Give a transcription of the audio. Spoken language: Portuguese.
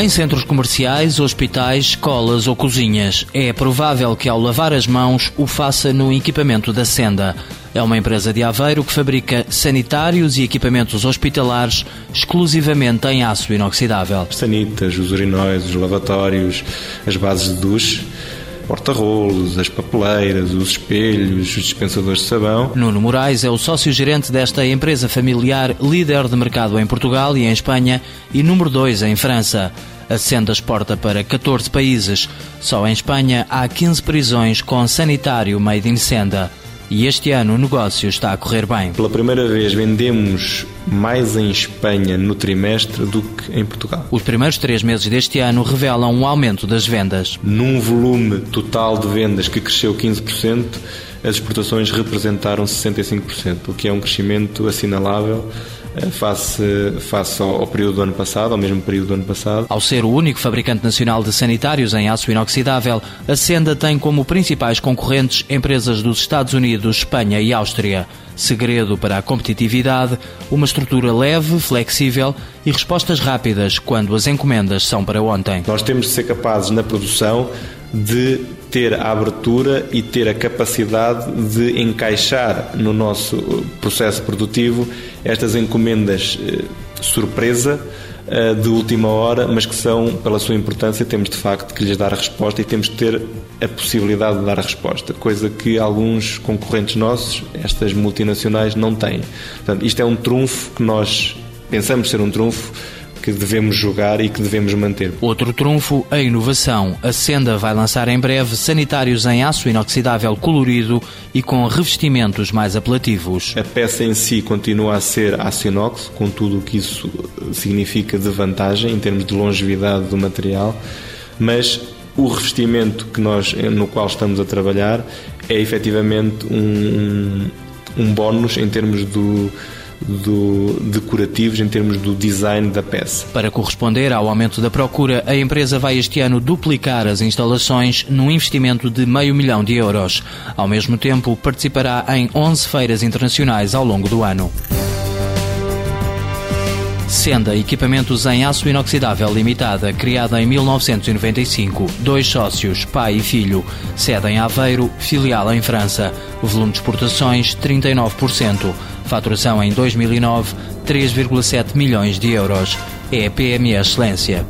Em centros comerciais, hospitais, escolas ou cozinhas, é provável que ao lavar as mãos o faça no equipamento da Senda. É uma empresa de Aveiro que fabrica sanitários e equipamentos hospitalares exclusivamente em aço inoxidável. Sanitas, os urinóis, os lavatórios, as bases de duche porta-rolos, as papeleiras, os espelhos, os dispensadores de sabão. Nuno Moraes é o sócio-gerente desta empresa familiar, líder de mercado em Portugal e em Espanha e número 2 em França. A Senda exporta para 14 países. Só em Espanha há 15 prisões com sanitário made in Senda. E este ano o negócio está a correr bem. Pela primeira vez vendemos mais em Espanha no trimestre do que em Portugal. Os primeiros três meses deste ano revelam um aumento das vendas. Num volume total de vendas que cresceu 15%, as exportações representaram 65%, o que é um crescimento assinalável eh, face, face ao, ao, período do ano passado, ao mesmo período do ano passado. Ao ser o único fabricante nacional de sanitários em aço inoxidável, a Senda tem como principais concorrentes empresas dos Estados Unidos, Espanha e Áustria. Segredo para a competitividade, uma estrutura leve, flexível e respostas rápidas quando as encomendas são para ontem. Nós temos de ser capazes na produção de ter a abertura e ter a capacidade de encaixar no nosso processo produtivo estas encomendas eh, surpresa eh, de última hora, mas que são, pela sua importância, temos de facto que lhes dar a resposta e temos de ter a possibilidade de dar a resposta, coisa que alguns concorrentes nossos, estas multinacionais, não têm. Portanto, isto é um trunfo que nós pensamos ser um trunfo que devemos jogar e que devemos manter. Outro trunfo, a inovação. A Senda vai lançar em breve sanitários em aço inoxidável colorido e com revestimentos mais apelativos. A peça em si continua a ser aço inox, com tudo o que isso significa de vantagem em termos de longevidade do material, mas o revestimento que nós, no qual estamos a trabalhar é efetivamente um, um bónus em termos do do decorativos em termos do design da peça. Para corresponder ao aumento da procura, a empresa vai este ano duplicar as instalações num investimento de meio milhão de euros. Ao mesmo tempo, participará em 11 feiras internacionais ao longo do ano. Senda Equipamentos em Aço Inoxidável Limitada, criada em 1995. Dois sócios, pai e filho. Sede em Aveiro, filial em França. Volume de exportações 39%. Faturação em 2009, 3,7 milhões de euros. É PME Excelência.